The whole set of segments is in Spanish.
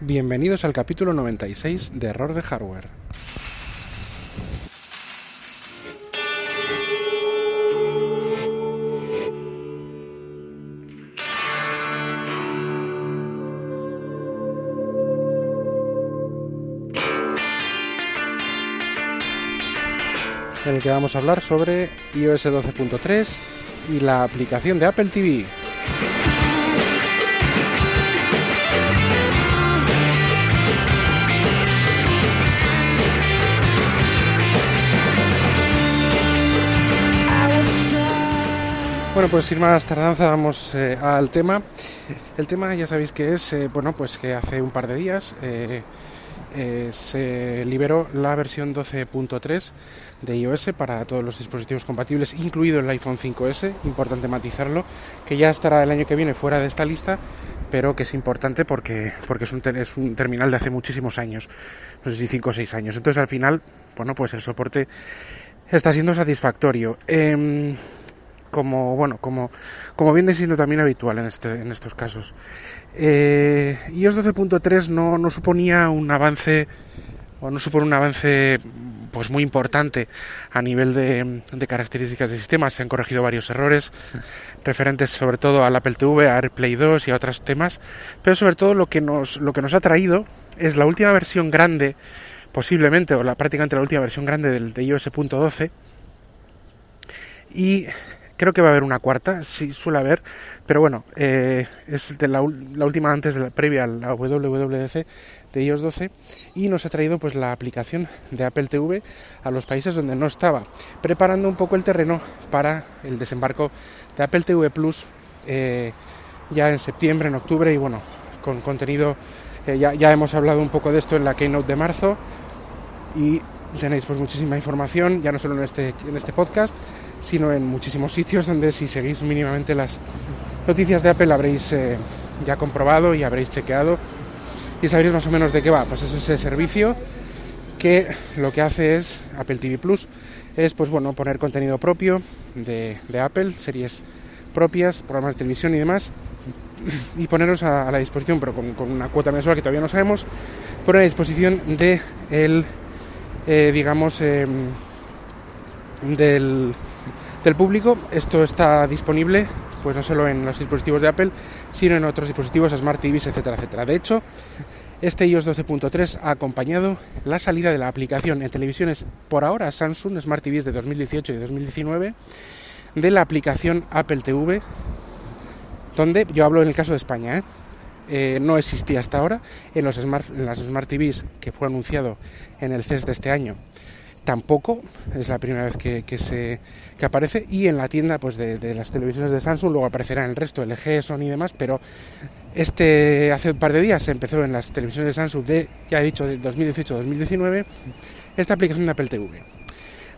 Bienvenidos al capítulo 96 de Error de Hardware. en el que vamos a hablar sobre iOS 12.3 y la aplicación de Apple TV. Bueno, pues sin más tardanza vamos eh, al tema. El tema ya sabéis que es, eh, bueno, pues que hace un par de días eh, se liberó la versión 12.3 de iOS para todos los dispositivos compatibles, incluido el iPhone 5S, importante matizarlo, que ya estará el año que viene fuera de esta lista, pero que es importante porque, porque es, un, es un terminal de hace muchísimos años, no sé si 5 o 6 años. Entonces al final, bueno, pues el soporte está siendo satisfactorio. Em, como bueno como como viene siendo también habitual en este en estos casos. Eh, iOS 12.3 no, no suponía un avance o no supone un avance pues muy importante a nivel de, de, características del sistema. Se han corregido varios errores referentes sobre todo al Apple TV, a AirPlay 2 y a otros temas, pero sobre todo lo que nos lo que nos ha traído es la última versión grande, posiblemente o la prácticamente la última versión grande del de iOS 12 y Creo que va a haber una cuarta, sí suele haber, pero bueno, eh, es de la, última antes de la previa a la WWDC de iOS 12 y nos ha traído pues la aplicación de Apple TV a los países donde no estaba, preparando un poco el terreno para el desembarco de Apple TV Plus eh, ya en septiembre, en octubre y bueno, con contenido, eh, ya, ya hemos hablado un poco de esto en la Keynote de marzo y tenéis pues muchísima información, ya no solo en este, en este podcast, sino en muchísimos sitios donde si seguís mínimamente las noticias de Apple habréis eh, ya comprobado y habréis chequeado y sabréis más o menos de qué va. Pues es ese servicio que lo que hace es Apple TV Plus, es pues bueno poner contenido propio de, Apple, series propias, programas de televisión y demás, y ponerlos a, la disposición, pero con, una cuota mensual que todavía no sabemos, poner a disposición de el, eh, digamos, em, del del público. Esto está disponible pues no solo en los dispositivos de Apple, sino en otros dispositivos, Smart TVs, etcétera, etcétera. De hecho, este iOS 12.3 ha acompañado la salida de la aplicación en televisiones por ahora Samsung Smart TVs de 2018 y 2019 de la aplicación Apple TV, donde yo hablo en el caso de España, ¿eh? Eh, no existía hasta ahora en, los smart, en las Smart TVs que fue anunciado en el CES de este año tampoco es la primera vez que, se que aparece. Y en la tienda pues de, las televisiones de Samsung luego aparecerá en el resto LG, Sony y demás pero este hace un par de días se empezó en las televisiones de Samsung de ya he dicho de 2018-2019 esta aplicación de Apple TV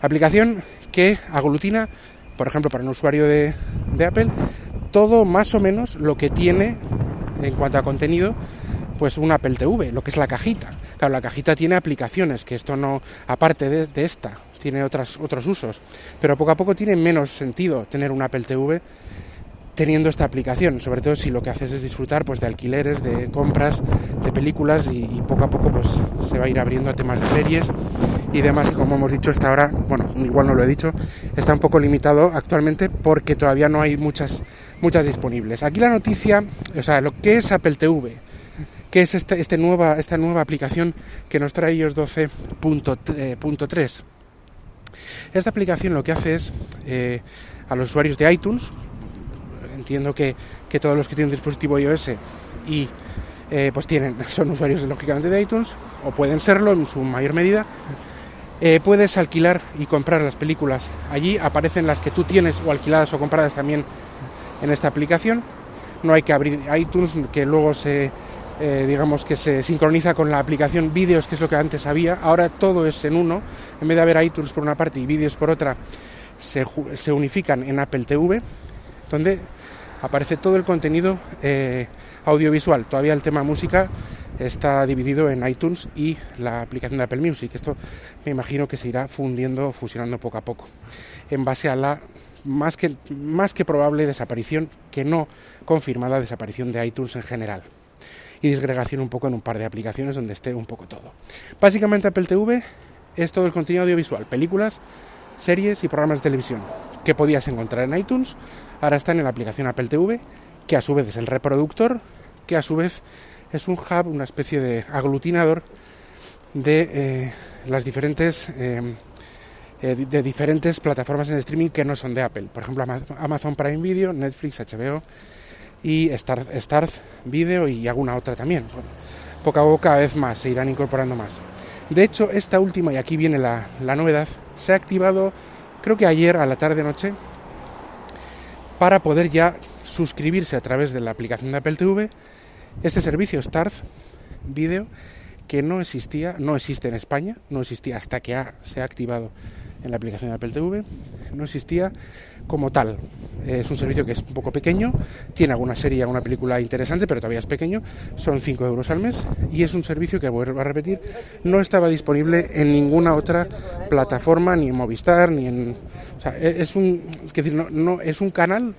aplicación que aglutina por ejemplo para un usuario de, de Apple todo más o menos lo que tiene en cuanto a contenido pues un Apple TV, lo que es la cajita. Claro, la cajita tiene aplicaciones, que esto no, aparte de, esta, tiene otras, otros usos. Pero poco a poco tiene menos sentido tener un Apple TV teniendo esta aplicación, sobre todo si lo que haces es disfrutar pues de alquileres, de compras, de películas y, poco a poco pues se va a ir abriendo a temas de series y demás que como hemos dicho hasta ahora, bueno, igual no lo he dicho, está un poco limitado actualmente porque todavía no hay muchas muchas disponibles. Aquí la noticia, o sea, lo que es Apple TV, que es este, este, nueva, esta nueva aplicación que nos trae iOS 12.3. Esta aplicación lo que hace es eh, a los usuarios de iTunes, entiendo que, todos los que tienen dispositivo iOS y eh, pues tienen, son usuarios lógicamente de iTunes, o pueden serlo en su mayor medida, eh, puedes alquilar y comprar las películas. Allí aparecen las que tú tienes o alquiladas o compradas también en esta aplicación. No hay que abrir iTunes, que luego se eh, digamos que se sincroniza con la aplicación vídeos, que es lo que antes había. Ahora todo es en uno. En vez de haber iTunes por una parte y vídeos por otra, se, se unifican en Apple TV, donde aparece todo el contenido eh, audiovisual. Todavía el tema música está dividido en iTunes y la aplicación de Apple Music. Esto me imagino que se irá fundiendo, fusionando poco a poco, en base a la más que, más que probable desaparición, que no confirmada desaparición de iTunes en general. Y disgregación un poco en un par de aplicaciones donde esté un poco todo. Básicamente Apple TV es todo el contenido audiovisual, películas, series y programas de televisión que podías encontrar en iTunes, ahora están en la aplicación Apple TV, que a su vez es el reproductor, que a su vez es un hub, una especie de aglutinador de eh, las diferentes eh, eh, de diferentes plataformas en streaming que no son de Apple. Por ejemplo, Amazon Prime Video, Netflix, HBO y Starz, Starz Video y alguna otra también. poco a poco cada vez más se irán incorporando más. De hecho, esta última, y aquí viene la, la novedad, se ha activado creo que ayer a la tarde-noche para poder ya suscribirse a través de la aplicación de Apple TV este servicio Starz Video que no existía, no existe en España, no existía hasta que se ha activado en la aplicación de Apple TV, no existía como tal. Es un servicio que es un poco pequeño, tiene alguna serie, alguna película interesante, pero todavía es pequeño, son 5 euros al mes y es un servicio que, vuelvo a repetir, no estaba disponible en ninguna otra plataforma, ni en Movistar, ni en... O sea, e, es un, es decir, no, es un canal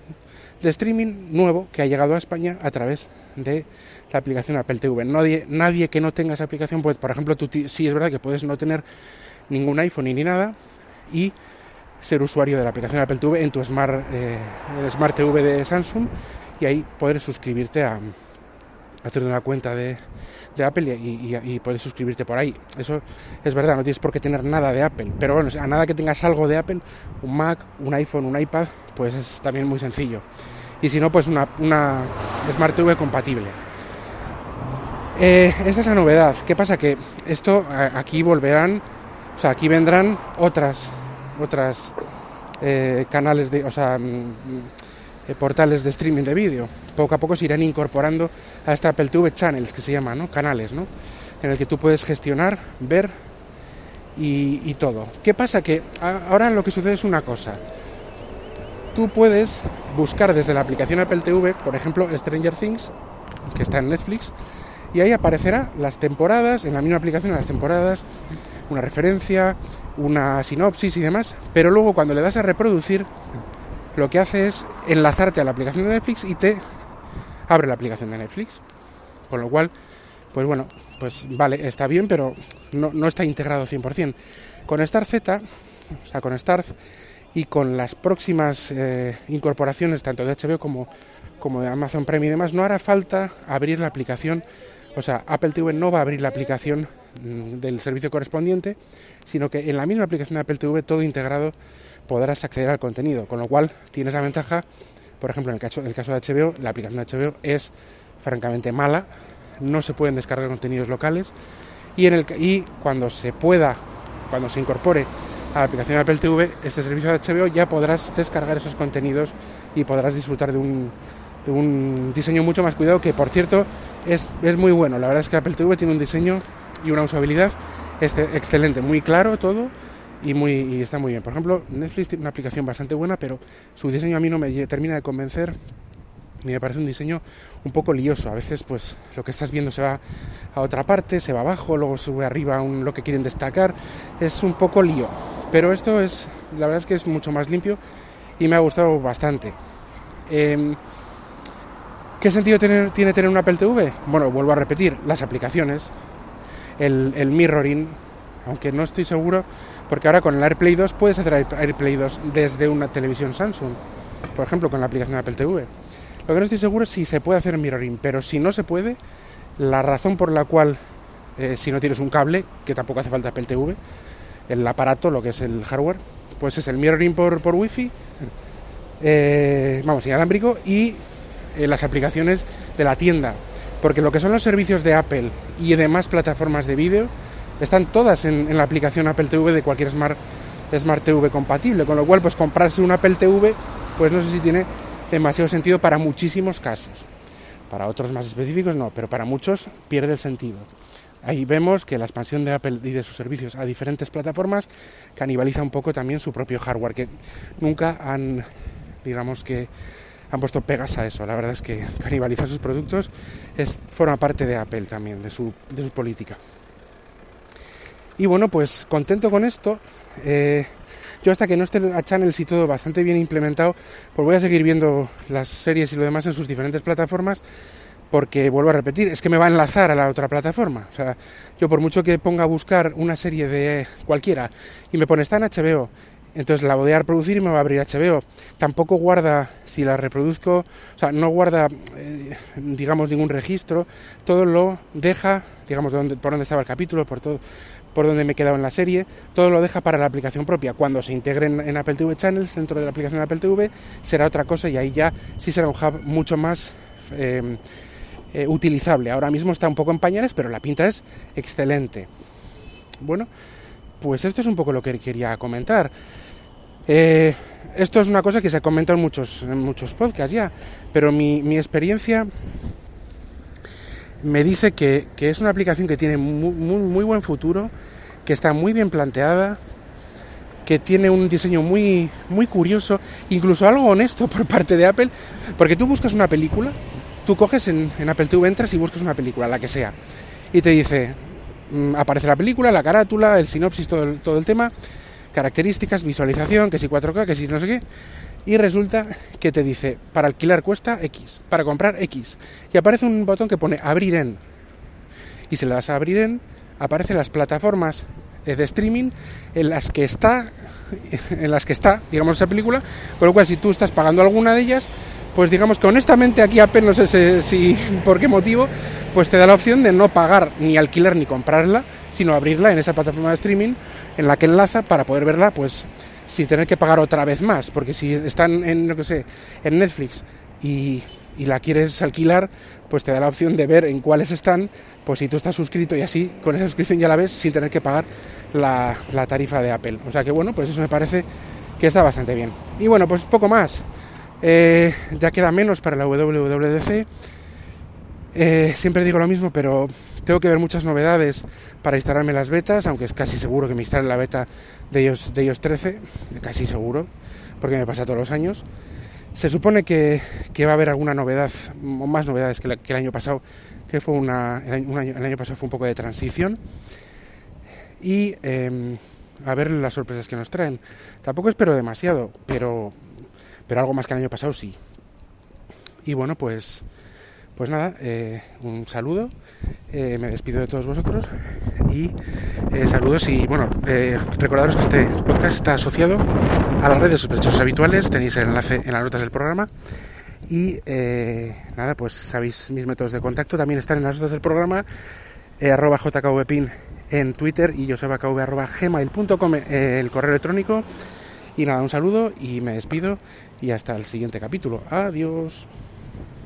de streaming nuevo que ha llegado a España a través de la aplicación Apple TV. Nadie, nadie que no tenga esa aplicación, pues por ejemplo, tú sí es verdad que puedes no tener ningún iPhone ni nada y ser usuario de la aplicación Apple TV en tu Smart, eh, Smart TV de Samsung y ahí poder suscribirte a, a una cuenta de, de Apple y, y, puedes suscribirte por ahí. Eso es verdad, no tienes por qué tener nada de Apple. Pero bueno, a nada que tengas algo de Apple, un Mac, un iPhone, un iPad, pues es también muy sencillo. Y si no, pues una, una Smart TV compatible. Eh, esta es la novedad. ¿Qué pasa? Que esto aquí volverán, o sea, aquí vendrán otras, otras eh, canales de, o sea, mm, eh, portales de streaming de vídeo. Poco a poco se irán incorporando a esta Apple TV Channels, que se llama, ¿no? Canales, ¿no? En el que tú puedes gestionar, ver y, y todo. ¿Qué pasa? Que ahora lo que sucede es una cosa. Tú puedes buscar desde la aplicación Apple TV, por ejemplo, Stranger Things, que está en Netflix, y ahí aparecerá las temporadas, en la misma aplicación las temporadas, una referencia, una sinopsis y demás, pero luego cuando le das a reproducir, lo que hace es enlazarte a la aplicación de Netflix y te abre la aplicación de Netflix. Con lo cual, pues bueno, pues vale, está bien, pero no, está integrado 100%. Con StarZ, o sea, con Starz y con las próximas eh, incorporaciones, tanto de HBO como, como de Amazon Prime y demás, no hará falta abrir la aplicación o sea, Apple TV no va a abrir la aplicación del servicio correspondiente, sino que en la misma aplicación de Apple TV, todo integrado, podrás acceder al contenido. Con lo cual, tienes la ventaja, por ejemplo, en el caso, de HBO, la aplicación de HBO es francamente mala, no se pueden descargar contenidos locales y, y cuando se pueda, cuando se incorpore a la aplicación de Apple TV, este servicio de HBO, ya podrás descargar esos contenidos y podrás disfrutar de un, de un diseño mucho más cuidado que, por cierto, es, es, muy bueno. La verdad es que Apple TV tiene un diseño y una usabilidad este, excelente, muy claro todo y, muy, y está muy bien. Por ejemplo, Netflix tiene una aplicación bastante buena, pero su diseño a mí no me termina de convencer y me parece un diseño un poco lioso. A veces, pues lo que estás viendo se va a otra parte, se va abajo, luego sube arriba un, lo que quieren destacar. Es un poco lío. Pero esto es, la verdad es que es mucho más limpio y me ha gustado bastante. Eh, ¿Qué sentido tiene tener un Apple TV? Bueno, vuelvo a repetir, las aplicaciones, el, el, mirroring, aunque no estoy seguro, porque ahora con el AirPlay 2 puedes hacer AirPlay 2 desde una televisión Samsung, por ejemplo, con la aplicación de Apple TV. Lo que no estoy seguro es si se puede hacer mirroring, pero si no se puede, la razón por la cual, eh, si no tienes un cable, que tampoco hace falta Apple TV, el aparato, lo que es el hardware, pues es el mirroring por, por Wi-Fi, eh, vamos, inalámbrico, y eh, las aplicaciones de la tienda. Porque lo que son los servicios de Apple y demás plataformas de vídeo están todas en, la aplicación Apple TV de cualquier Smart, Smart TV compatible. Con lo cual, pues comprarse un Apple TV, pues no sé si tiene demasiado sentido para muchísimos casos. Para otros más específicos no, pero para muchos pierde el sentido. Ahí vemos que la expansión de Apple y de sus servicios a diferentes plataformas canibaliza un poco también su propio hardware, que nunca han, digamos que, han puesto pegas a eso. La verdad es que canibalizar sus productos es, forma parte de Apple también, de su, de su política. Y bueno, pues contento con esto. Eh, yo hasta que no esté a Channels y todo bastante bien implementado, pues voy a seguir viendo las series y lo demás en sus diferentes plataformas. porque vuelvo a repetir, es que me va a enlazar a la otra plataforma. O sea, yo por mucho que ponga a buscar una serie de cualquiera y me pone está en HBO, entonces la voy a reproducir y me va a abrir HBO. Tampoco guarda, si la reproduzco, o sea, no guarda, eh, digamos, ningún registro, todo lo deja, digamos, de por dónde estaba el capítulo, por todo, por donde me he quedado en la serie, todo lo deja para la aplicación propia. Cuando se integren en Apple TV Channels, dentro de la aplicación de Apple TV, será otra cosa y ahí ya sí será un hub mucho más eh, eh, utilizable. Ahora mismo está un poco en pañales, pero la pinta es excelente. Bueno, pues esto es un poco lo que quería comentar. Eh, esto es una cosa que se ha comentado en muchos, en muchos podcasts ya, pero mi, mi experiencia me dice que, que, es una aplicación que tiene muy, muy, buen futuro, que está muy bien planteada, que tiene un diseño muy, muy curioso, incluso algo honesto por parte de Apple, porque tú buscas una película, tú coges en, en Apple TV, entras y buscas una película, la que sea, y te dice, mm, aparece la película, la carátula, el sinopsis, todo el, todo el tema, características, visualización, que si 4K, que si no sé qué, y resulta que te dice, para alquilar cuesta X, para comprar X. Y aparece un botón que pone abrir en. Y das a abrir en, aparecen las plataformas de streaming en las que está, en las que está, digamos, esa película, con lo cual si tú estás pagando alguna de ellas, pues digamos que honestamente aquí apenas sé si por qué motivo, pues te da la opción de no pagar ni alquilar ni comprarla, sino abrirla en esa plataforma de streaming en la que enlaza para poder verla, pues sin tener que pagar otra vez más, porque si están en, no que sé, en Netflix y, y, la quieres alquilar, pues te da la opción de ver en cuáles están, pues si tú estás suscrito y así, con esa suscripción ya la ves sin tener que pagar la, la tarifa de Apple. O sea que bueno, pues eso me parece que está bastante bien. Y bueno, pues poco más. Eh, ya queda menos para la WWDC. Eh, siempre digo lo mismo, pero tengo que ver muchas novedades para instalarme las betas, aunque es casi seguro que me instale la beta de ellos, de ellos 13, casi seguro, porque me pasa todos los años. Se supone que, que va a haber alguna novedad, o más novedades que, que el año pasado, que fue una, el año, el año pasado fue un poco de transición. Y eh, a ver las sorpresas que nos traen. Tampoco espero demasiado, pero, pero algo más que el año pasado sí. Y bueno, pues, pues nada, eh, un saludo eh, me despido de todos vosotros y eh, saludos y bueno, eh, recordaros que este podcast está asociado a las redes de sospechosos habituales, tenéis el enlace en las notas del programa y eh, nada, pues sabéis mis métodos de contacto, también están en las notas del programa, arroba jkvpin en Twitter y josebakv arroba gmail.com el correo electrónico y nada, un saludo y me despido y hasta el siguiente capítulo. Adiós.